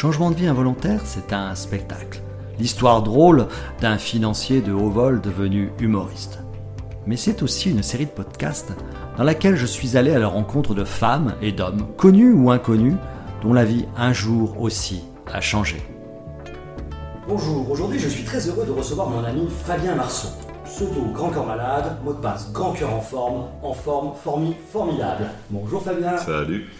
Changement de vie involontaire, c'est un spectacle. L'histoire drôle d'un financier de haut vol devenu humoriste. Mais c'est aussi une série de podcasts dans laquelle je suis allé à la rencontre de femmes et d'hommes, connus ou inconnus, dont la vie un jour aussi a changé. Bonjour, aujourd'hui je suis très heureux de recevoir mon ami Fabien Marceau. Pseudo Grand Cœur Malade, mot de passe Grand Cœur en forme, en forme, formi, formidable. Bonjour Fabien. Salut.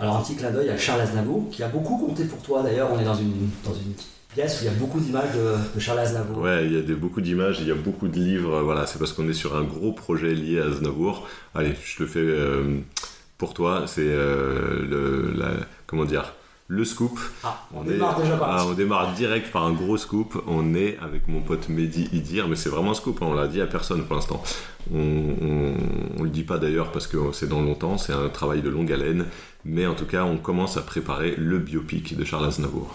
Alors un petit clin d'œil à Charles Aznavour, qui a beaucoup compté pour toi d'ailleurs, on est dans une, dans une pièce où il y a beaucoup d'images de, Charles Aznavour. Ouais, il y a des, beaucoup d'images, il y a beaucoup de livres, voilà, c'est parce qu'on est sur un gros projet lié à Aznavour. Allez, je le fais euh, pour toi, c'est euh, le, comment dire le scoop. Ah, on, démarre déjà par ah, On démarre direct par un gros scoop. On est avec mon pote Mehdi Idir, mais c'est vraiment un scoop, hein, on l'a dit à personne pour l'instant. On, ne le dit pas d'ailleurs parce que c'est dans longtemps, c'est un travail de longue haleine, mais en tout cas, on commence à préparer le biopic de Charles Aznavour.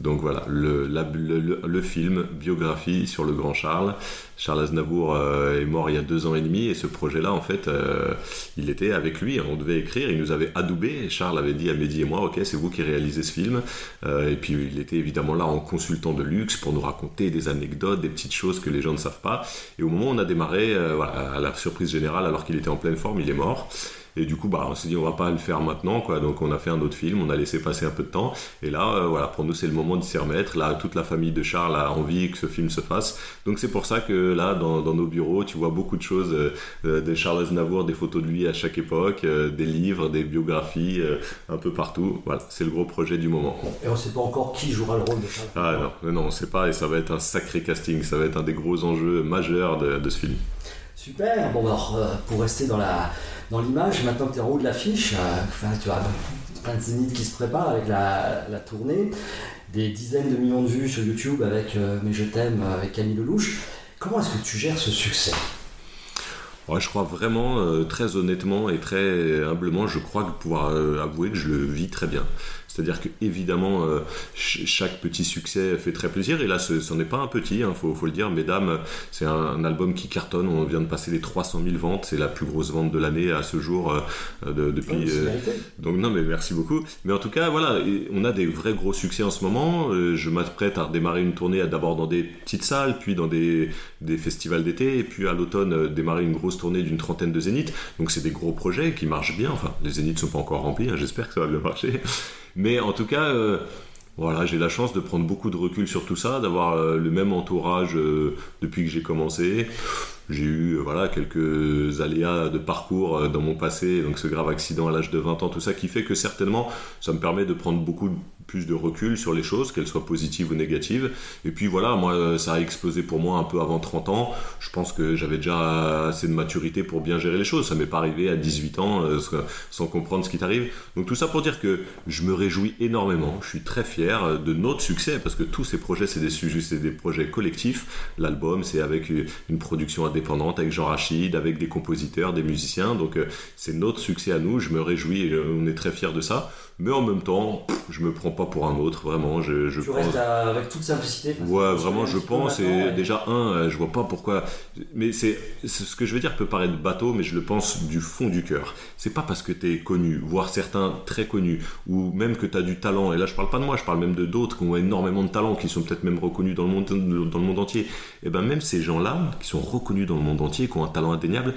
Donc voilà, le, film, biographie sur le grand Charles. Charles Aznavour euh, est mort il y a deux ans et demi et ce projet-là, en fait, euh, il était avec lui. On devait écrire, il nous avait adoubé. Charles avait dit à Mehdi et moi, ok, c'est vous qui réalisez ce film. Euh, et puis il était évidemment là en consultant de luxe pour nous raconter des anecdotes, des petites choses que les gens ne savent pas. Et au moment où on a démarré, à la surprise générale, alors qu'il était en pleine forme, il est mort. Et du coup, bah, on s'est dit, on va pas le faire maintenant, quoi. Donc, on a fait un autre film, on a laissé passer un peu de temps. Et là, euh, voilà, pour nous, c'est le moment d'y s'y remettre. Là, toute la famille de Charles a envie que ce film se fasse. Donc, c'est pour ça que là, dans, nos bureaux, tu vois beaucoup de choses euh, euh, de Charles Aznavour, des photos de lui à chaque époque, des livres, des biographies, un peu partout. Voilà, c'est le gros projet du moment. Et on sait pas encore qui jouera le rôle de Charles. Ah non, non, on sait pas. Et ça va être un sacré casting. Ça va être un des gros enjeux majeurs de, de ce film. Super. Bon, alors, pour rester dans la dans l'image, maintenant que tu es en haut de l'affiche, euh, tu as plein de zéniths qui se préparent avec la, tournée, des dizaines de millions de vues sur YouTube avec euh, Mais je t'aime avec Camille Lelouch. Comment est-ce que tu gères ce succès? Je crois vraiment, euh, très honnêtement et très humblement, je crois pouvoir avouer que je le vis très bien. C'est-à-dire que évidemment euh, chaque petit succès fait très plaisir et là ce n'en est pas un petit, il hein, faut, le dire, mesdames, c'est un, album qui cartonne, on vient de passer les 300 000 ventes, c'est la plus grosse vente de l'année à ce jour euh, depuis. Euh, donc non mais merci beaucoup. Mais en tout cas voilà, on a des vrais gros succès en ce moment. je m'apprête à redémarrer une tournée d'abord dans des petites salles, puis dans des, des festivals d'été et puis à l'automne démarrer une grosse tournée d'une trentaine de zéniths. Donc c'est des gros projets qui marchent bien. Enfin les zéniths sont pas encore remplis, hein, j'espère que ça va bien marcher. Mais en tout cas, euh, voilà, j'ai la chance de prendre beaucoup de recul sur tout ça, d'avoir euh, le même entourage euh, depuis que j'ai commencé. J'ai eu voilà quelques aléas de parcours dans mon passé, donc ce grave accident à l'âge de 20 ans, tout ça qui fait que certainement ça me permet de prendre beaucoup de plus de recul sur les choses, qu'elles soient positives ou négatives. Et puis voilà, moi, ça a explosé pour moi un peu avant 30 ans. Je pense que j'avais déjà assez de maturité pour bien gérer les choses. Ça m'est pas arrivé à 18 ans euh, sans comprendre ce qui t'arrive. Donc tout ça pour dire que je me réjouis énormément. Je suis très fier de notre succès parce que tous ces projets, c'est des sujets, c'est des projets collectifs. L'album, c'est avec une production indépendante, avec Jean Rachid, avec des compositeurs, des musiciens. Donc euh, c'est notre succès à nous. Je me réjouis et on est très fiers de ça mais en même temps, je me prends pas pour un autre, vraiment. Je, je tu restes avec toute simplicité. Ouais, vraiment, je pense. Et déjà, un, euh, je vois pas pourquoi. Mais c'est ce que je veux dire peut paraître bateau, mais je le pense du fond du cœur. C'est pas parce que tu es connu, voire certains très connus, ou même que tu as du talent. Et là, je parle pas de moi, je parle même de d'autres qui ont énormément de talent, qui sont peut-être même reconnus dans le monde, dans le monde entier. Et ben même ces gens-là, qui sont reconnus dans le monde entier, qui ont un talent indéniable,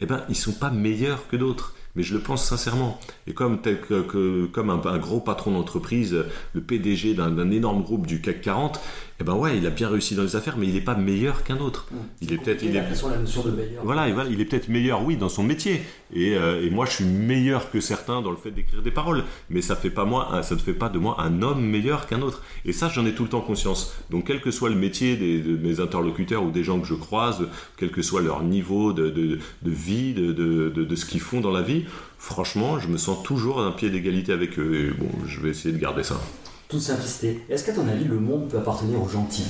et ben ils sont pas meilleurs que d'autres mais je le pense sincèrement. Et comme, un, gros patron d'entreprise, le PDG d'un énorme groupe du CAC 40, eh ben ouais, il a bien réussi dans les affaires, mais il n'est pas meilleur qu'un autre. il est peut-être, il est la notion de meilleur. Voilà, il est peut-être meilleur, oui, dans son métier. Euh, et, moi, je suis meilleur que certains dans le fait d'écrire des paroles, mais ça fait pas moi, ça ne fait pas de moi un homme meilleur qu'un autre. Et ça, j'en ai tout le temps conscience. Donc, quel que soit le métier de mes interlocuteurs ou des gens que je croise, quel que soit leur niveau de, de, de vie, de, de ce qu'ils font dans la vie, franchement, je me sens toujours à un pied d'égalité avec eux. Et bon, je vais essayer de garder ça toute simplicité. Est-ce qu'à ton avis, le monde peut appartenir aux gentils?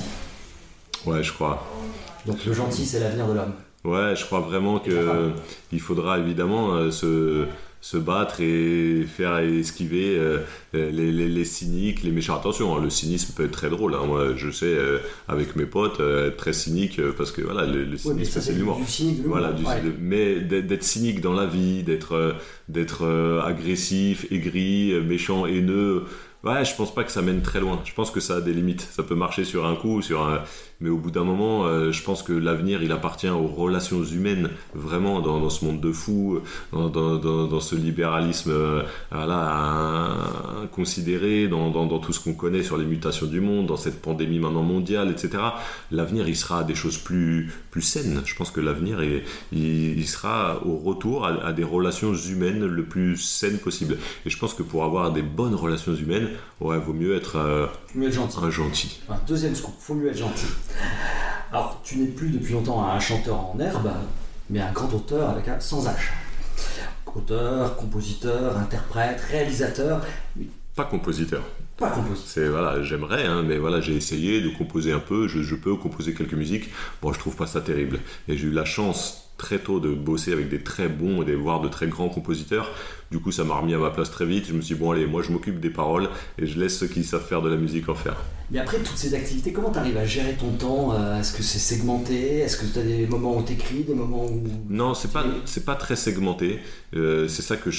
Ouais, je crois. Donc le gentil, c'est l'avenir de l'homme. Ouais, je crois vraiment qu'il faudra évidemment euh, se, se, battre et faire esquiver euh, les, les, cyniques, les méchants. Attention, hein, le cynisme peut être très drôle. Hein. Moi, je sais, euh, avec mes potes, être très cynique parce que voilà, le, cynisme, c'est l'humour. Voilà, mais d'être cynique dans la vie, d'être d'être agressif, aigri, méchant, haineux Ouais, je pense pas que ça mène très loin. Je pense que ça a des limites. Ça peut marcher sur un coup, sur un... mais au bout d'un moment, euh, je pense que l'avenir, il appartient aux relations humaines, vraiment, dans, dans ce monde de fous, dans, dans, dans ce libéralisme euh, là, considéré, dans, tout ce qu'on connaît sur les mutations du monde, dans cette pandémie maintenant mondiale, etc. L'avenir, il sera à des choses plus, plus saines. Je pense que l'avenir, il, il, sera au retour à, des relations humaines le plus saines possible. Et je pense que pour avoir des bonnes relations humaines, ouais, vaut mieux être, euh, gentil. un gentil. deuxième scoop, faut mieux être gentil. Alors, tu n'es plus depuis longtemps un chanteur en herbe, mais un grand auteur avec un sans âge. Auteur, compositeur, interprète, réalisateur. Pas compositeur. Pas compositeur. C'est voilà, j'aimerais, hein, mais voilà, j'ai essayé de composer un peu. Je, je, peux composer quelques musiques. Bon, je trouve pas ça terrible. Et j'ai eu la chance très tôt de bosser avec des très bons et voire de très grands compositeurs. Du coup, ça m'a remis à ma place très vite. Je me suis dit, bon, allez, moi je m'occupe des paroles et je laisse ceux qui savent faire de la musique en faire. Mais après toutes ces activités, comment tu arrives à gérer ton temps euh, Est-ce que c'est segmenté? Est-ce que tu as des moments où tu écris, des moments où. Non, c'est pas, c'est pas très segmenté. Euh, c'est ça que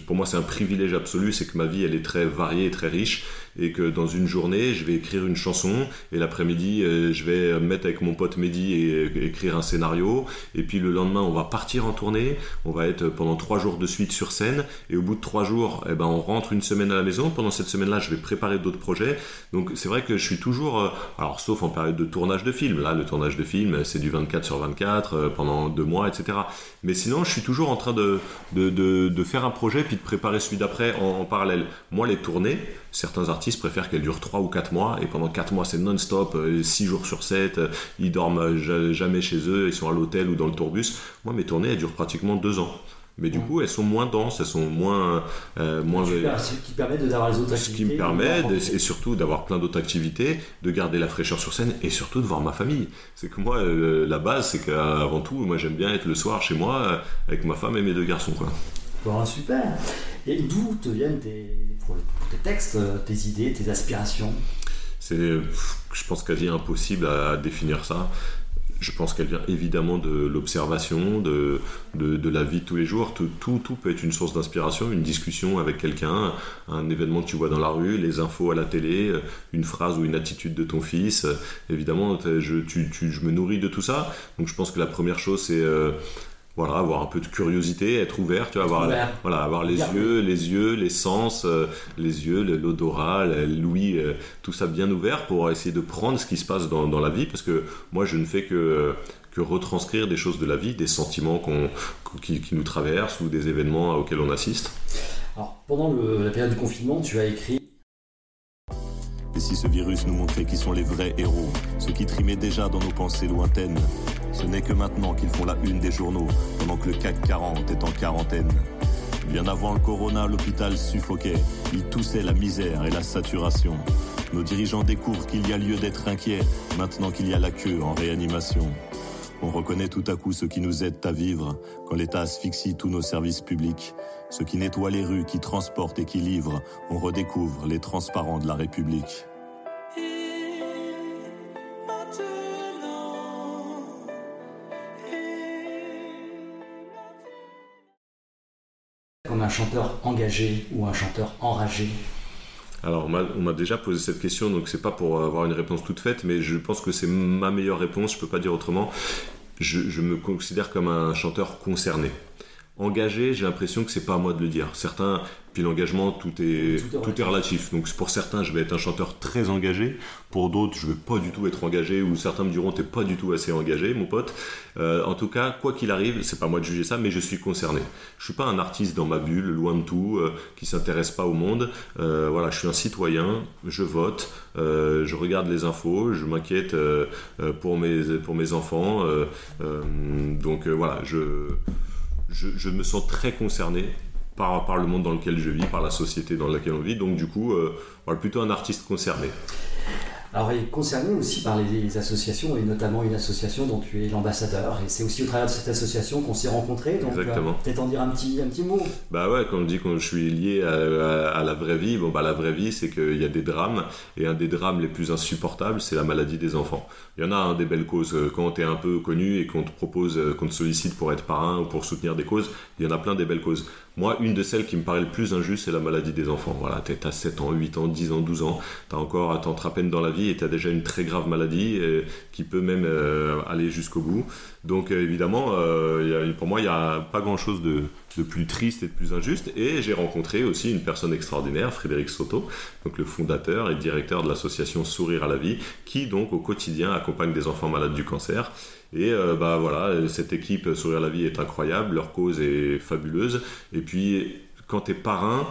pour moi, c'est un privilège absolu c'est que ma vie, elle est très variée et très riche. Et que dans une journée, je vais écrire une chanson et l'après-midi, euh, je vais mettre avec mon pote Mehdi et, écrire un scénario. Et puis le lendemain, on va partir en tournée. On va être pendant trois jours de suite sur scène. Et au bout de trois jours, eh ben, on rentre une semaine à la maison. Pendant cette semaine-là, je vais préparer d'autres projets. Donc c'est vrai que je suis toujours, euh, alors sauf en période de tournage de film. Là, le tournage de film, c'est du 24 sur 24 euh, pendant deux mois, etc. Mais sinon, je suis toujours en train de, de, de, faire un projet puis de préparer celui d'après en, parallèle. Moi, les tournées, certains artistes préfèrent qu'elles durent trois ou quatre mois et pendant quatre mois, c'est non-stop, euh, six jours sur 7, ils dorment jamais chez eux, ils sont à l'hôtel ou dans le tourbus. Moi, mes tournées, elles durent pratiquement deux ans. Mais du coup, elles sont moins denses, elles sont moins. Euh, moins ce qui permet d'avoir les autres activités. Ce qui me permet, et surtout d'avoir plein d'autres activités, de garder la fraîcheur sur scène et surtout de voir ma famille. C'est que moi, euh, la base, c'est qu'avant tout, moi j'aime bien être le soir chez moi euh, avec ma femme et mes deux garçons. Quoi. Bon, super. Et d'où te viennent tes, textes, tes idées, tes aspirations? C'est, je pense quasi impossible à définir ça je pense qu'elle vient évidemment de l'observation, de, de, la vie de tous les jours. Tout, tout, peut être une source d'inspiration, une discussion avec quelqu'un, un événement que tu vois dans la rue, les infos à la télé, une phrase ou une attitude de ton fils. Évidemment, je me nourris de tout ça. Donc je pense que la première chose, c'est... Euh, voilà, avoir un peu de curiosité, être ouvert, tu vois, avoir, voilà, avoir les yeux, les yeux, les sens, euh, les yeux, l'odorat, l'ouïe, euh, tout ça bien ouvert pour essayer de prendre ce qui se passe dans, dans la vie, parce que moi je ne fais que que retranscrire des choses de la vie, des sentiments qu'on, qui, qui, nous traversent ou des événements auxquels on assiste. Alors, pendant la période du confinement, tu as écrit Et si ce virus nous montrait qui sont les vrais héros, ceux qui trimaient déjà dans nos pensées lointaines ce n'est que maintenant qu'ils font la une des journaux, pendant que le CAC 40 est en quarantaine. Bien avant le corona, l'hôpital suffoquait. Il toussait la misère et la saturation. Nos dirigeants découvrent qu'il y a lieu d'être inquiet, maintenant qu'il y a la queue en réanimation. On reconnaît tout à coup ce qui nous aide à vivre quand l'État asphyxie tous nos services publics. Ceux qui nettoient les rues, qui transportent et qui livrent. On redécouvre les transparents de la République. Un chanteur engagé ou un chanteur enragé alors, on m'a déjà posé cette question, donc c'est pas pour avoir une réponse toute faite, mais je pense que c'est ma meilleure réponse, je peux pas dire autrement. je, me considère comme un chanteur concerné. Engagé, j'ai l'impression que c'est pas à moi de le dire. Certains puis l'engagement, tout est, tout est, relatif. Donc pour certains, je vais être un chanteur très engagé. Pour d'autres, je vais pas du tout être engagé. Ou certains me diront, t'es pas du tout assez engagé, mon pote. Euh, en tout cas, quoi qu'il arrive, c'est pas moi de juger ça, mais je suis concerné. Je suis pas un artiste dans ma bulle, loin de tout, euh, qui s'intéresse pas au monde. Euh, voilà, je suis un citoyen. Je vote. je regarde les infos. Je m'inquiète pour mes pour mes enfants. donc voilà, je, je me sens très concerné par, le monde dans lequel je vis, par la société dans laquelle on vit. Donc du coup, euh, voilà, plutôt un artiste concerné. Alors, il est concerné aussi par les associations, et notamment une association dont tu es l'ambassadeur. Et c'est aussi au travers de cette association qu'on s'est rencontrés. Donc, Exactement. peut-être en dire un petit, un petit mot. Bah ouais, quand on dit que je suis lié à, à, la vraie vie, bon bah la vraie vie, c'est qu'il y a des drames. Et un des drames les plus insupportables, c'est la maladie des enfants. Il y en a un des belles causes. Quand tu es un peu connu et qu'on te propose, qu'on te sollicite pour être parrain ou pour soutenir des causes, il y en a plein des belles causes. Moi, une de celles qui me paraît le plus injuste, c'est la maladie des enfants. Voilà, tu as 7 ans, 8 ans, 10 ans, 12 ans, tu as encore, à à peine dans la vie et tu as déjà une très grave maladie euh, qui peut même euh, aller jusqu'au bout. Donc euh, évidemment, pour moi, il n'y a pas grand-chose de, plus triste et de plus injuste. Et j'ai rencontré aussi une personne extraordinaire, Frédéric Soto, donc le fondateur et directeur de l'association Sourire à la vie, qui donc au quotidien accompagne des enfants malades du cancer. Et bah voilà, cette équipe Sourire à la vie est incroyable, leur cause est fabuleuse. Et puis quand tu es parrain,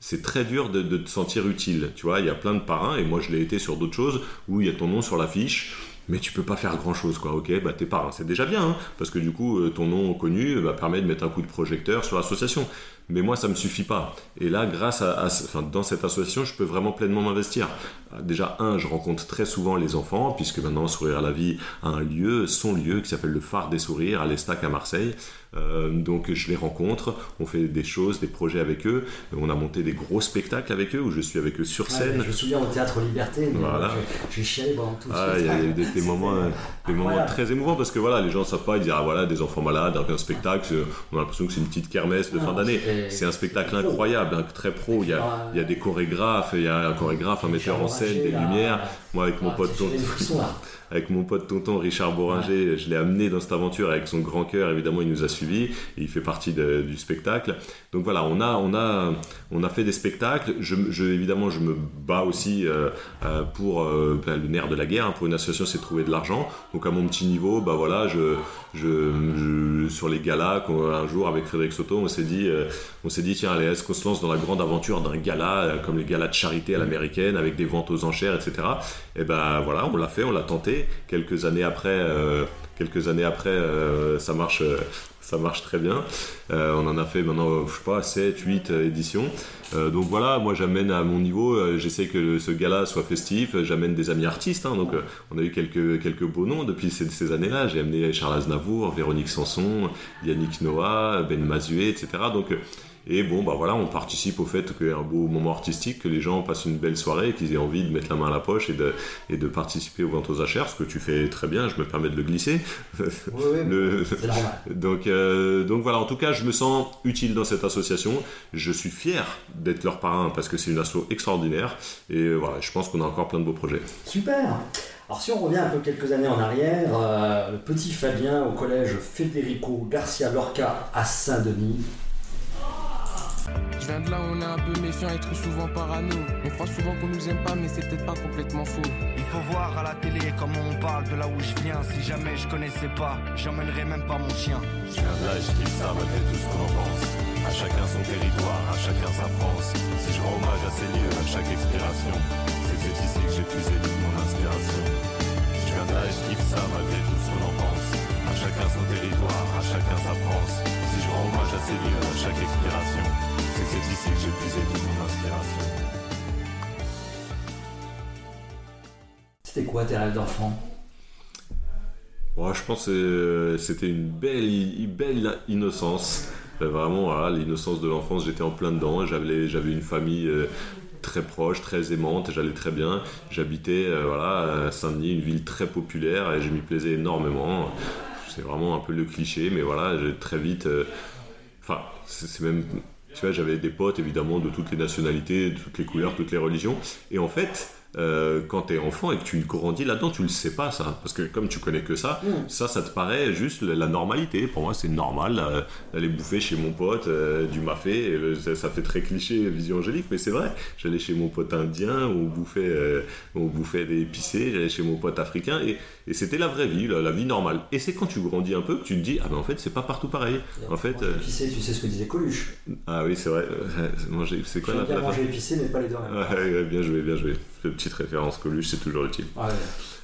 c'est très dur de, te sentir utile. Tu vois, il y a plein de parrains, et moi je l'ai été sur d'autres choses, où il y a ton nom sur l'affiche, mais tu peux pas faire grand chose, quoi. Ok, bah t'es parrain, c'est déjà bien, hein, parce que du coup, euh, ton nom connu bah, permet de mettre un coup de projecteur sur l'association. Mais moi, ça me suffit pas. Et là, grâce à, dans cette association, je peux vraiment pleinement m'investir. Déjà, un, je rencontre très souvent les enfants, puisque maintenant, Sourire à la vie a un lieu, son lieu, qui s'appelle le Phare des Sourires, à l'Estac à Marseille. Euh, donc je les rencontre, on fait des choses, des projets avec eux. On a monté des gros spectacles avec eux où je suis avec eux sur scène. je me souviens au théâtre Liberté, voilà. j'ai chialé pendant tout ah, Il y a eu des, moments, des moments très émouvants parce que voilà, les gens ne savent pas, ils disent ah voilà des enfants malades, un spectacle, on a l'impression que c'est une petite kermesse de fin d'année. C'est un spectacle incroyable, très pro. Il y, a, il y a des chorégraphes, il y a un chorégraphe, un metteur en scène, des lumières. Moi avec mon ah, pote avec mon pote tonton Richard Boringer, je l'ai amené dans cette aventure avec son grand cœur. Évidemment, il nous a suivis. Il fait partie du spectacle. Donc voilà, on a, on a, on a fait des spectacles. Je, évidemment, je me bats aussi euh, euh, pour euh, ben, le nerf de la guerre. Hein. Pour une association, c'est trouver de l'argent. Donc à mon petit niveau, bah voilà, je, je, sur les galas, un jour avec Frédéric Soto, on s'est dit, on s'est dit tiens, allez, est-ce qu'on se lance dans la grande aventure d'un gala comme les galas de charité à l'américaine avec des ventes aux enchères, etc. Et ben voilà, on l'a fait, on l'a tenté. Quelques années après, quelques années après, ça marche ça marche très bien. Euh, on en a fait maintenant, je sais pas, 7, 8 euh, éditions. Euh, donc voilà, moi j'amène à mon niveau, j'essaie que ce gala soit festif, j'amène des amis artistes. Hein. donc on a eu quelques, quelques beaux noms depuis ces, années-là. J'ai amené Charles Aznavour, Véronique Sanson, Yannick Noah, Ben Mazué, etc. Donc et bon, bah voilà, on participe au fait qu'il y ait un beau moment artistique, que les gens passent une belle soirée, qu'ils aient envie de mettre la main à la poche et de, et de participer aux ventes aux achères, ce que tu fais très bien, je me permets de le glisser. Oui, oui, c'est normal. donc, euh, donc voilà, en tout cas, je me sens utile dans cette association. Je suis fier d'être leur parrain parce que c'est une asso extraordinaire. Et voilà, je pense qu'on a encore plein de beaux projets. Super alors si on revient un peu quelques années en arrière, euh, le petit Fabien au collège Federico Garcia Lorca à Saint-Denis, je viens de là, on est un peu méfiant et trop souvent parano. On croit souvent qu'on nous aime pas, mais c'est peut-être pas complètement faux. Il faut voir à la télé comment on parle de là où je viens. Si jamais je connaissais pas, j'emmènerais même pas mon chien. Je viens de là et je kiffe ça malgré tout ce qu'on en pense. À chacun son territoire, à chacun sa France. Si je rends hommage à ces lieux, à chaque expiration, c'est c'est ici que j'ai puisé toute mon inspiration. Je viens de là et je kiffe ça malgré tout ce qu'on en pense. À chacun son territoire, à chacun sa France. Si je rends hommage à ces lieux, à chaque expiration, c'est ici que j'ai puisé toute mon inspiration. C'était quoi tes rêves d'enfant? Je pense que c'était une belle, belle innocence. Euh, vraiment, l'innocence de l'enfance, j'étais en plein dedans. J'avais, j'avais une famille euh, très proche, très aimante, j'allais très bien. J'habitais euh, voilà, à Saint-Denis, une ville très populaire, et je m'y plaisais énormément. C'est vraiment un peu le cliché, mais voilà, j'ai très vite. Enfin, c'est même tu vois, j'avais des potes évidemment de toutes les nationalités, de toutes les couleurs, toutes les religions. Et en fait, euh, quand tu es enfant et que tu grandis là-dedans, tu le sais pas ça. Parce que comme tu connais que ça, mm. ça, ça te paraît juste la normalité. Pour moi, c'est normal euh, d'aller bouffer chez mon pote euh, du mafé. Ça, fait très cliché, vision angélique, mais c'est vrai. J'allais chez mon pote indien, on bouffait, on bouffait des épicés, j'allais chez mon pote africain et, c'était la vraie vie, la, vie normale. Et c'est quand tu grandis un peu que tu te dis, ah ben en fait, c'est pas partout pareil. En fait, épicé, tu sais ce que disait Coluche. Ah oui, c'est vrai. manger, c'est quoi la bien manger épicé, mais pas les deux. Ouais, bien joué, bien joué petite référence Coluche, c'est toujours utile.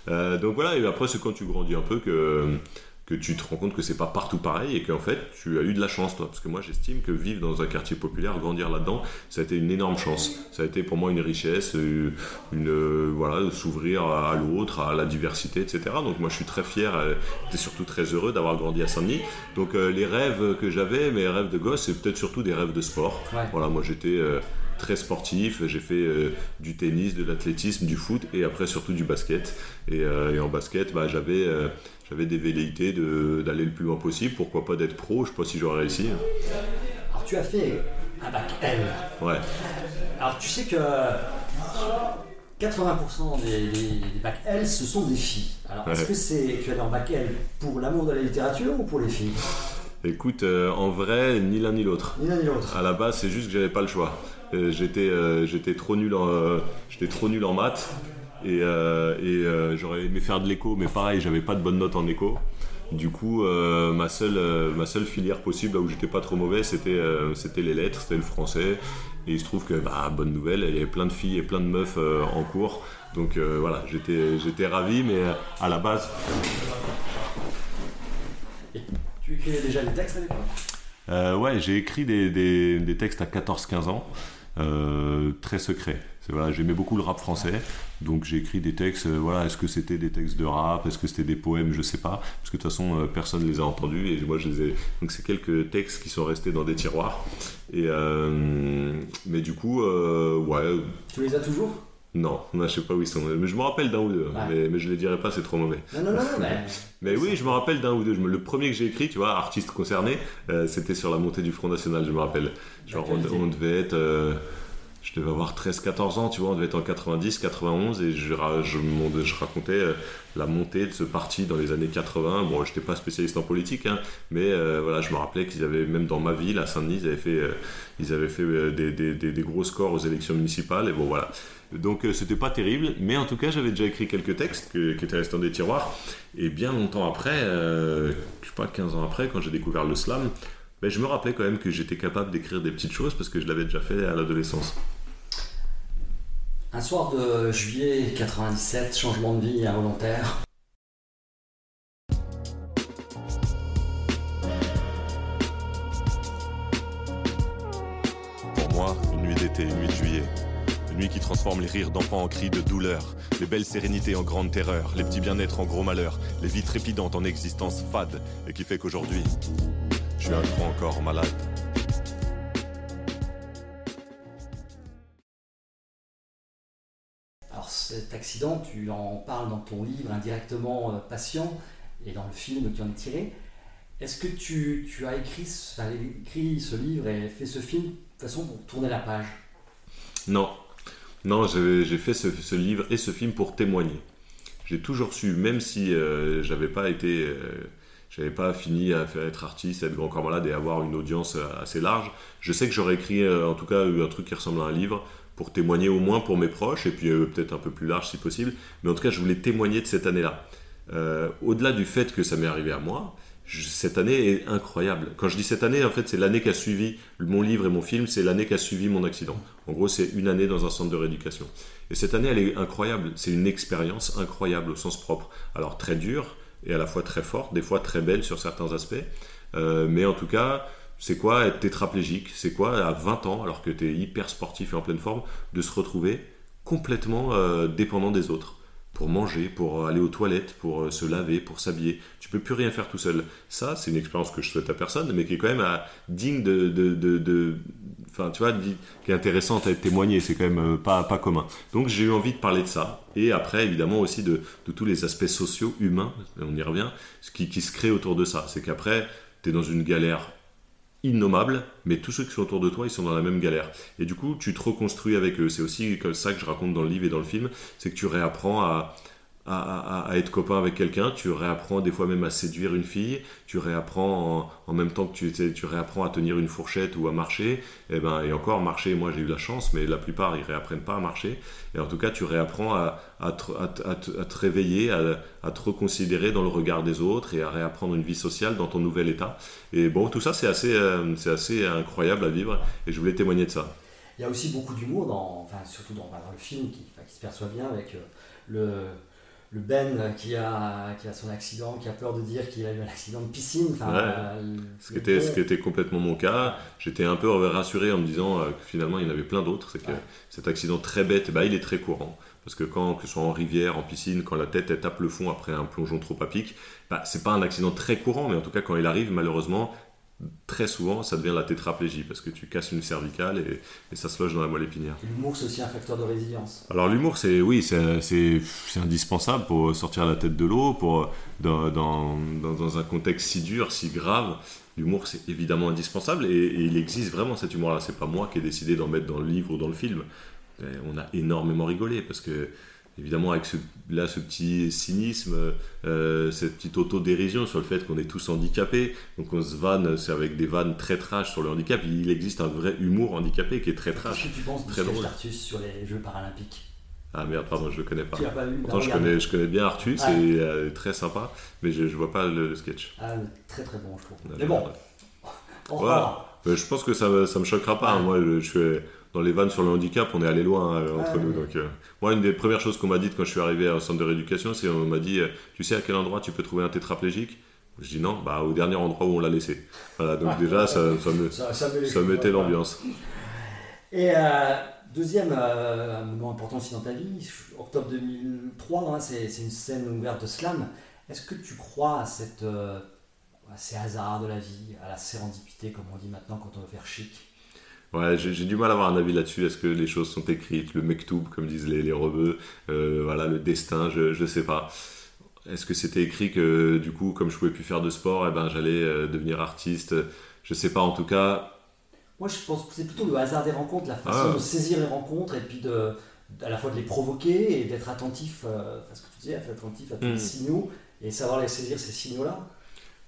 Euh, donc voilà, et après, c'est quand tu grandis un peu que que tu te rends compte que c'est pas partout pareil et qu'en fait tu as eu de la chance toi. Parce que moi j'estime que vivre dans un quartier populaire grandir là-dedans ça a été une énorme chance. Ça a été pour moi une richesse euh, une euh, voilà s'ouvrir à, l'autre à la diversité etc donc moi je suis très fier et surtout très heureux d'avoir grandi à Saint-Denis. Donc les rêves que j'avais mes rêves de gosse c'est peut-être surtout des rêves de sport. Voilà moi j'étais très sportif. J'ai fait du tennis, de l'athlétisme, du foot et après surtout du basket. Et, en basket, bah, j'avais j'avais des velléités d'aller le plus loin possible. Pourquoi pas d'être pro Je sais pas si j'aurais réussi. Alors tu as fait un bac L. Ouais. Alors tu sais que 80% des, des, bacs L, ce sont des filles. Alors est-ce que c'est tu as un bac L pour l'amour de la littérature ou pour les filles? Écoute, euh, en vrai, ni l'un ni l'autre. Ni l'un ni l'autre. À la base, c'est juste que j'avais pas le choix. J'étais, euh, j'étais trop nul en, j'étais trop nul en maths. Et, euh, euh, j'aurais aimé faire de l'écho, mais pareil, j'avais pas de bonnes notes en écho. Du coup, euh, ma, seule, ma seule filière possible, là où j'étais pas trop mauvais, c'était c'était les lettres, c'était le français. Et il se trouve que, bah, bonne nouvelle, il y avait plein de filles et plein de meufs en cours. Donc voilà, j'étais ravi, mais à la base. tu écrivais déjà des textes à l'époque? Ouais, j'ai écrit des, des, des, textes à 14-15 ans, très secrets. Voilà, j'aimais beaucoup le rap français, donc j'ai écrit des textes. Euh, voilà, est-ce que c'était des textes de rap, est-ce que c'était des poèmes, je sais pas, parce que de toute façon euh, personne ne les a entendus et moi je les ai. Donc c'est quelques textes qui sont restés dans des tiroirs. Et euh, mais du coup, ouais. Tu les as toujours? Non, je sais pas où ils sont. Mais je me rappelle d'un ou deux. Mais, mais, je les dirai pas, c'est trop mauvais. Non, non, non, mais... mais oui, je me rappelle d'un ou deux. Le premier que j'ai écrit, tu vois, artiste concerné, c'était sur la montée du Front National, je me rappelle. Genre, on, devait être je devais avoir 13-14 ans, tu vois, on devait être en 90, 91, et je, je, je, racontais euh, la montée de ce parti dans les années 80. Bon, je n'étais pas spécialiste en politique, hein, mais euh, voilà, je me rappelais qu'ils avaient, même dans ma ville, à Saint-Denis, ils avaient fait, euh, ils avaient fait des, des, des, gros scores aux élections municipales, et bon, voilà. Donc, c'était pas terrible, mais en tout cas, j'avais déjà écrit quelques textes qui étaient restés dans des tiroirs, et bien longtemps après, je sais pas, 15 ans après, quand j'ai découvert le slam, mais je me rappelais quand même que j'étais capable d'écrire des petites choses parce que je l'avais déjà fait à l'adolescence. Un soir de juillet 97, changement de vie involontaire. Nuit qui transforme les rires d'enfants en cris de douleur, les belles sérénités en grande terreur, les petits bien-être en gros malheur, les vies trépidantes en existence fade, et qui fait qu'aujourd'hui, je suis un grand encore malade. Alors cet accident, tu en parles dans ton livre indirectement euh, Patient et dans le film qui en est tiré. Est-ce que tu, as écrit, écrit ce livre et fait ce film de façon pour tourner la page? Non, non, j'ai fait ce, livre et ce film pour témoigner. J'ai toujours su, même si euh, j'avais pas été euh, j'avais pas fini à faire être artiste, être grand corps malade et avoir une audience euh, assez large. Je sais que j'aurais écrit euh, en tout cas un truc qui ressemble à un livre pour témoigner au moins pour mes proches et puis peut-être un peu plus large si possible. Mais en tout cas, je voulais témoigner de cette année-là. Au-delà du fait que ça m'est arrivé à moi, cette année est incroyable. Quand je dis cette année, en fait, c'est l'année qui a suivi mon livre et mon film, c'est l'année qui a suivi mon accident. En gros, c'est une année dans un centre de rééducation. Et cette année, elle est incroyable. C'est une expérience incroyable au sens propre. Alors très dure, et à la fois très forte, des fois très belle sur certains aspects. Euh, mais en tout cas, c'est quoi être tétraplégique? C'est quoi à 20 ans, alors que tu es hyper sportif et en pleine forme, de se retrouver complètement euh, dépendant des autres? Pour manger, pour aller aux toilettes, pour euh, se laver, pour s'habiller. Tu peux plus rien faire tout seul. Ça, c'est une expérience que je souhaite à personne, mais qui est quand même digne de, de, enfin, tu vois, qui est intéressante à être témoignée. C'est quand même pas, pas commun. Donc, j'ai eu envie de parler de ça. Et après, évidemment, aussi de, tous les aspects sociaux, humains, on y revient, ce qui, qui se crée autour de ça. C'est qu'après, tu es dans une galère innommable, mais tous ceux qui sont autour de toi, ils sont dans la même galère. Et du coup, tu te reconstruis avec eux. C'est aussi comme ça que je raconte dans le livre et dans le film, c'est que tu réapprends à, à, être copain avec quelqu'un, tu réapprends des fois même à séduire une fille, tu réapprends en, même temps que tu, tu réapprends à tenir une fourchette ou à marcher, et, eh ben, et encore marcher, moi j'ai eu la chance, mais la plupart ils réapprennent pas à marcher, et en tout cas tu réapprends à, te, réveiller, à, te reconsidérer dans le regard des autres et à réapprendre une vie sociale dans ton nouvel état. Et bon, tout ça c'est assez, euh, assez incroyable à vivre, et je voulais témoigner de ça. Il y a aussi beaucoup d'humour, enfin, surtout dans, le film qui, qui, se perçoit bien avec euh, le le Ben qui a, qui a son accident, qui a peur de dire qu'il a eu un accident de piscine. Enfin, Ouais. euh, Ce qui, était, ce qui était complètement mon cas. J'étais un peu rassuré en me disant euh, que finalement il y en avait plein d'autres. C'est que Ouais. cet accident très bête, bah, il est très courant. Parce que quand, que ce soit en rivière, en piscine, quand la tête elle tape le fond après un plongeon trop à pic, bah, c'est pas un accident très courant, mais en tout cas quand il arrive, malheureusement, très souvent ça devient la tétraplégie parce que tu casses une cervicale et, et ça se loge dans la moelle épinière. L'humour, c'est aussi un facteur de résilience. Alors l'humour, c'est oui, c'est indispensable pour sortir la tête de l'eau, pour dans, dans, dans- dans un contexte si dur, si grave. L'humour, c'est évidemment indispensable et, et il existe vraiment cet humour-là. C'est pas moi qui ai décidé d'en mettre dans le livre ou dans le film. Et on a énormément rigolé parce que évidemment avec ce, là ce petit cynisme, euh, cette petite autodérision sur le fait qu'on est tous handicapés, donc on se vanne, c'est avec des vannes très trash sur le handicap. Il existe un vrai humour handicapé qui est très Qu'est-ce trash. que tu penses du Très sketch drôle. d'Artus sur les Jeux paralympiques? Ah merde, pardon, je le connais pas. Tu pas vu Pourtant, je connais, je connais bien Arthus, Ouais. c'est euh, très sympa, mais je, je vois pas le, le sketch. Ah, très très bon, je trouve. Ouais, Mais bon, on Voilà. Mais je pense que ça, ça me choquera pas. hein. Moi, je, je suis dans les vannes sur le handicap, on est allé loin euh, entre Ouais, nous. Donc, euh, moi, une des premières choses qu'on m'a dites quand je suis arrivé au centre de rééducation, c'est on m'a dit, euh, tu sais à quel endroit tu peux trouver un tétraplégique? Je dis non, bah au dernier endroit où on l'a laissé. Voilà, donc déjà, ça, ça me, Ça, ça mettait l'ambiance. Et euh, deuxième moment important aussi dans ta vie, octobre 2003, hein, c'est c'est une scène ouverte de slam. Est-ce que tu crois à, cette, à ces hasards de la vie, à la sérendipité, comme on dit maintenant quand on veut faire chic? Ouais, j'ai du mal à avoir un avis là-dessus. Est-ce que les choses sont écrites, le mektoub, comme disent les, les rebeux, euh, voilà, le destin, je, je sais pas. Est-ce que c'était écrit que du coup, comme je pouvais plus faire de sport, eh ben, j'allais euh, devenir artiste? Je sais pas. En tout cas, Moi, je pense que c'est plutôt le hasard des rencontres, la façon Ah. de saisir les rencontres et puis de, à la fois de les provoquer et d'être attentif, euh, à ce que tu disais, être attentif à tous les signaux et savoir les saisir ces signaux-là.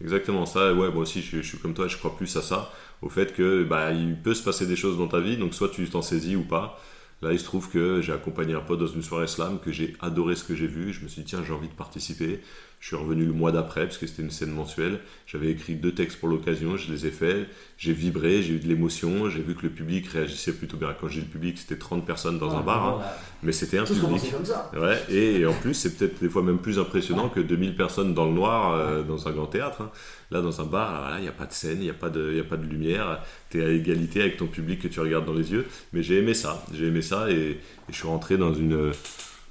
exactement ça. Ouais, moi aussi, je, je suis comme toi. Je crois plus à ça, au fait que bah, il peut se passer des choses dans ta vie. Donc soit tu t'en saisis ou pas. Là, il se trouve que j'ai accompagné un pote dans une soirée slam, que j'ai adoré ce que j'ai vu. Je me suis dit, tiens, j'ai envie de participer. Je suis revenu le mois d'après, parce que c'était une scène mensuelle. J'avais écrit deux textes pour l'occasion, je les ai faits. J'ai vibré, j'ai eu de l'émotion. J'ai vu que le public réagissait plutôt bien. Quand j'ai dit le public, c'était 30 personnes dans un Ouais, bar, hein. mais c'était un Tous public. comme ça. Et, et en plus, c'est peut-être des fois même plus impressionnant que 2000 personnes dans le noir euh, dans un grand théâtre. hein. Là, dans un bar, il n'y a pas de scène, il n'y a, pas de- il y a pas de lumière. Tu es à égalité avec ton public que tu regardes dans les yeux. Mais j'ai aimé ça. J'ai aimé ça et, et je suis rentré dans une,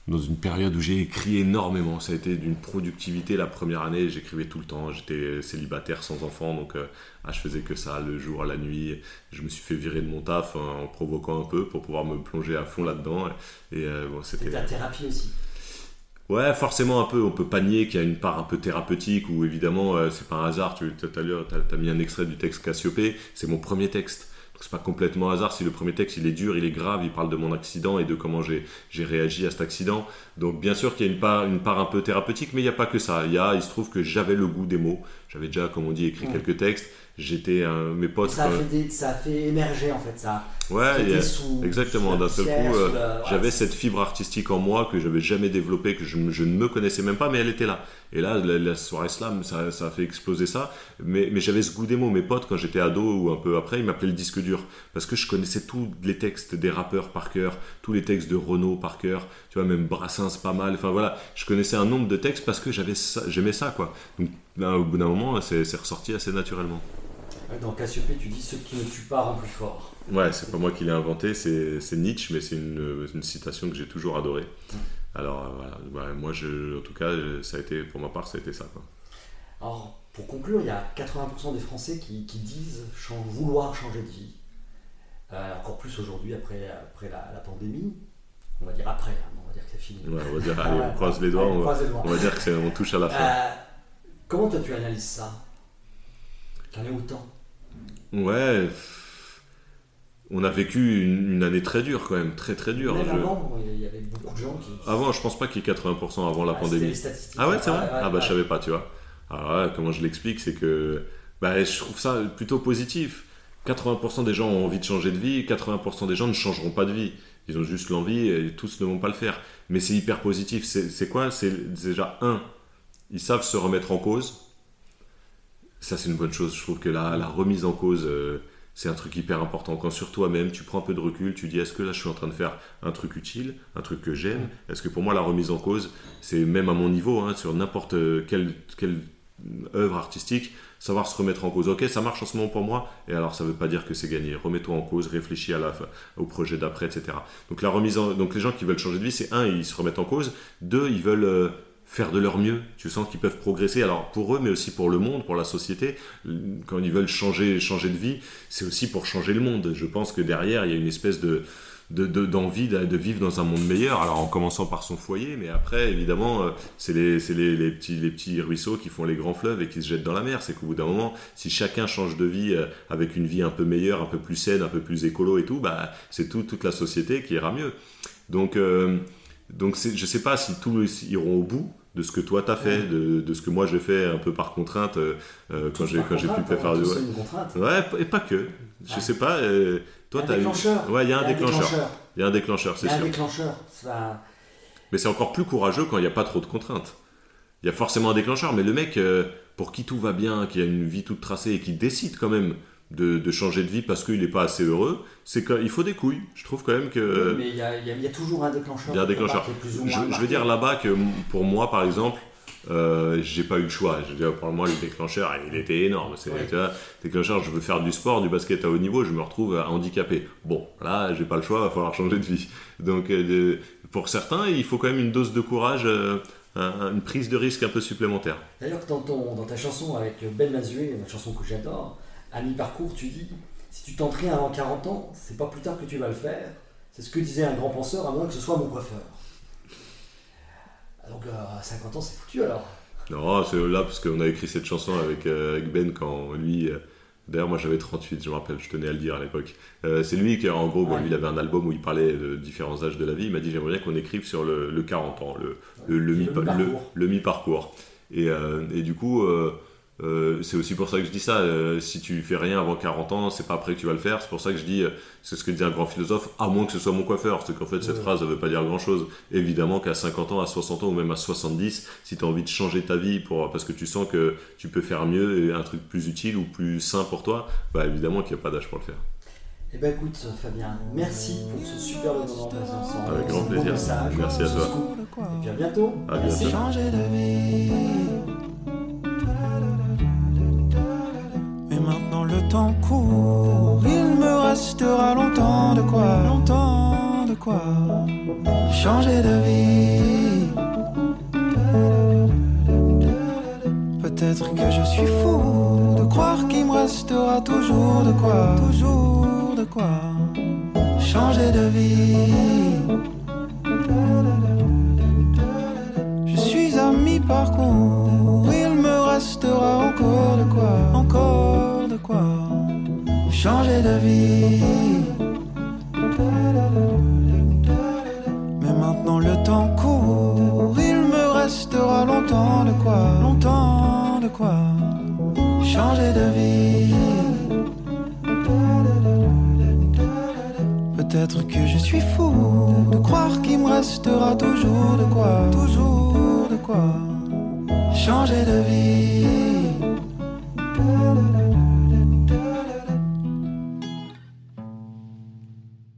dans une période où j'ai écrit énormément. Ça a été d'une productivité la première année. J'écrivais tout le temps. J'étais célibataire sans enfant, donc euh, ah, je faisais que ça le jour, la nuit. Je me suis fait virer de mon taf hein, en provoquant un peu pour pouvoir me plonger à fond là-dedans. Et euh, bon, c'était. Ta thérapie aussi. Ouais, forcément un peu. On peut pas nier qu'il y a une part un peu thérapeutique où évidemment euh, c'est pas un hasard. Tu t'as as mis un extrait du texte Cassiopée. C'est mon premier texte. C'est pas complètement hasard si le premier texte il est dur, il est grave, il parle de mon accident et de comment j'ai j'ai réagi à cet accident. Donc bien sûr qu'il y a une part, une part un peu thérapeutique, mais il n'y a pas que ça. Il, y a, il se trouve que j'avais le goût des mots. J'avais déjà, comme on dit, écrit Ouais. quelques textes. J'étais euh, mes potes. Ça a, quand- fait des- ça a fait émerger en fait ça. Ouais, sous- exactement. D'un seul coup, euh, la- j'avais cette fibre artistique en moi que j'avais jamais développée, que je, je ne me connaissais même pas, mais elle était là. Et là, la, la soirée slam, ça, ça a fait exploser ça. Mais, mais j'avais ce goût des mots. Mes potes, quand j'étais ado ou un peu après, ils m'appelaient le disque dur. Parce que je connaissais tous les textes des rappeurs par cœur, tous les textes de Renault par cœur, tu vois, même Brassens pas mal. Enfin voilà, je connaissais un nombre de textes parce que j'avais j'aimais ça, quoi. Donc, ben, au bout d'un moment, c'est ressorti assez naturellement. Dans Cassiopée, tu dis ce qui ne tue pas rend plus fort. Ouais, c'est pas moi qui l'ai inventé, c'est Nietzsche, mais c'est une, une citation que j'ai toujours adorée. Alors euh, voilà, ouais, moi, je, en tout cas, ça a été, pour ma part, ça a été ça. Quoi. Alors, pour conclure, il y a 80% des Français qui, qui disent vouloir changer de vie. Euh, encore plus aujourd'hui, après, après la, la pandémie. On va dire après, hein, on va dire que c'est fini. Ouais, on va dire, allez, on croise les doigts, on va, on dire que c'est- on touche à la fin. Euh, comment toi tu analyses ça? T'en es autant Ouais, on a vécu une, une année très dure quand même, très très dure. Même Je- avant, il y avait beaucoup de gens qui. Avant, je pense pas qu'il y ait 80% avant la Ah, pandémie. les statistiques. Ah ouais, c'est vrai? Ah bah je savais pas, tu vois. Alors là, comment je l'explique, c'est que bah, je trouve ça plutôt positif. 80% des gens ont envie de changer de vie, 80% des gens ne changeront pas de vie. Ils ont juste l'envie et tous ne vont pas le faire. Mais c'est hyper positif. C'est quoi? C'est déjà un, ils savent se remettre en cause. Ça, c'est une bonne chose. Je trouve que la, remise en cause, euh, c'est un truc hyper important. Quand sur toi-même, tu prends un peu de recul, tu dis est-ce que là je suis en train de faire un truc utile, un truc que j'aime? Est-ce que pour moi la remise en cause, c'est même à mon niveau, hein, sur n'importe quelle, œuvre artistique, savoir se remettre en cause. Ok, ça marche en ce moment pour moi, et alors ça ne veut pas dire que c'est gagné. Remets-toi en cause, réfléchis au projet d'après, etc. Donc la remise donc les gens qui veulent changer de vie, c'est un, ils se remettent en cause. Deux, ils veulent euh, faire de leur mieux. Tu sens qu'ils peuvent progresser. Alors pour eux, mais aussi pour le monde, pour la société. Quand ils veulent changer, changer de vie, c'est aussi pour changer le monde. Je pense que derrière, il y a une espèce de d'envie de, de, vivre dans un monde meilleur. Alors en commençant par son foyer, mais après, évidemment, euh, c'est les, les, les, petits, les petits ruisseaux qui font les grands fleuves et qui se jettent dans la mer. C'est qu'au bout d'un moment, si chacun change de vie euh, avec une vie un peu meilleure, un peu plus saine, un peu plus écolo et tout, bah, c'est tout, toute la société qui ira mieux. Donc, euh, donc je sais pas si tous iront au bout, de ce que toi t'as fait, de, de, ce que moi j'ai fait un peu par contrainte euh, euh quand j'ai quand j'ai pu faire de ouais. ouais et pas que. Je sais pas euh, toi t'as eu ouais il y a un déclencheur. il y a un déclencheur c'est sûr un déclencheur ça... mais c'est encore plus courageux quand il n'y a pas trop de contraintes. Il y a forcément un déclencheur mais le mec euh, pour qui tout va bien qui a une vie toute tracée et qui décide quand même de, changer de vie parce qu'il n'est pas assez heureux, c'est qu'il faut des couilles. Je trouve quand même que. mais il y, a, toujours un déclencheur. Il y a un déclencheur. Je, veux dire là-bas que pour moi, par exemple, euh, j'ai pas eu le choix. Je veux dire, pour moi, le déclencheur, il était énorme. C'est, déclencheur, je veux faire du sport, du basket à haut niveau, je me retrouve handicapé. Bon, là, j'ai pas le choix, il va falloir changer de vie. Donc, euh, pour certains, il faut quand même une dose de courage. Euh, une prise de risque un peu supplémentaire. D'ailleurs, dans, dans ta chanson avec Ben Mazué, une chanson que j'adore, à mi-parcours, tu dis si tu tentes rien avant 40 ans, c'est pas plus tard que tu vas le faire. C'est ce que disait un grand penseur, à moins que ce soit mon coiffeur. Donc euh, à 50 ans, c'est foutu alors. Non, c'est là parce qu'on a écrit cette chanson avec, euh, Ben quand lui. Euh, d'ailleurs, moi j'avais 38, je me rappelle, je tenais à le dire à l'époque. c'est lui qui, en gros, lui, il avait un album où il parlait de différents âges de la vie. Il m'a dit J'aimerais bien qu'on écrive sur le, 40 ans, le, le, mi-parcours. et, et, du coup, euh, c'est aussi pour ça que je dis ça. Euh, si tu fais rien avant 40 ans, c'est pas après que tu vas le faire. C'est pour ça que je dis, euh, c'est ce que dit un grand philosophe, à moins que ce soit mon coiffeur. C'est qu'en fait, cette phrase ne veut pas dire grand chose. Évidemment qu'à 50 ans, à 60 ans ou même à 70, si tu as envie de changer ta vie pour, parce que tu sens que tu peux faire mieux et un truc plus utile ou plus sain pour toi, bah évidemment qu'il n'y a pas d'âge pour le faire. Eh ben écoute Fabien, merci pour ce super moment ensemble. Avec grand plaisir. merci à toi. Et puis à bientôt. À bientôt. Changer de vie. Temps court, il me restera longtemps de quoi, longtemps de quoi changer de vie. Peut-être que je suis fou de croire qu'il me restera toujours de quoi, toujours de quoi changer de vie. Je suis à mi-parcours, il me restera encore de quoi, encore quoi changer de vie. Mais maintenant le temps court, il me restera longtemps de quoi, longtemps de quoi changer de vie. Peut-être que je suis fou de croire qu'il me restera toujours de quoi, toujours de quoi changer de vie.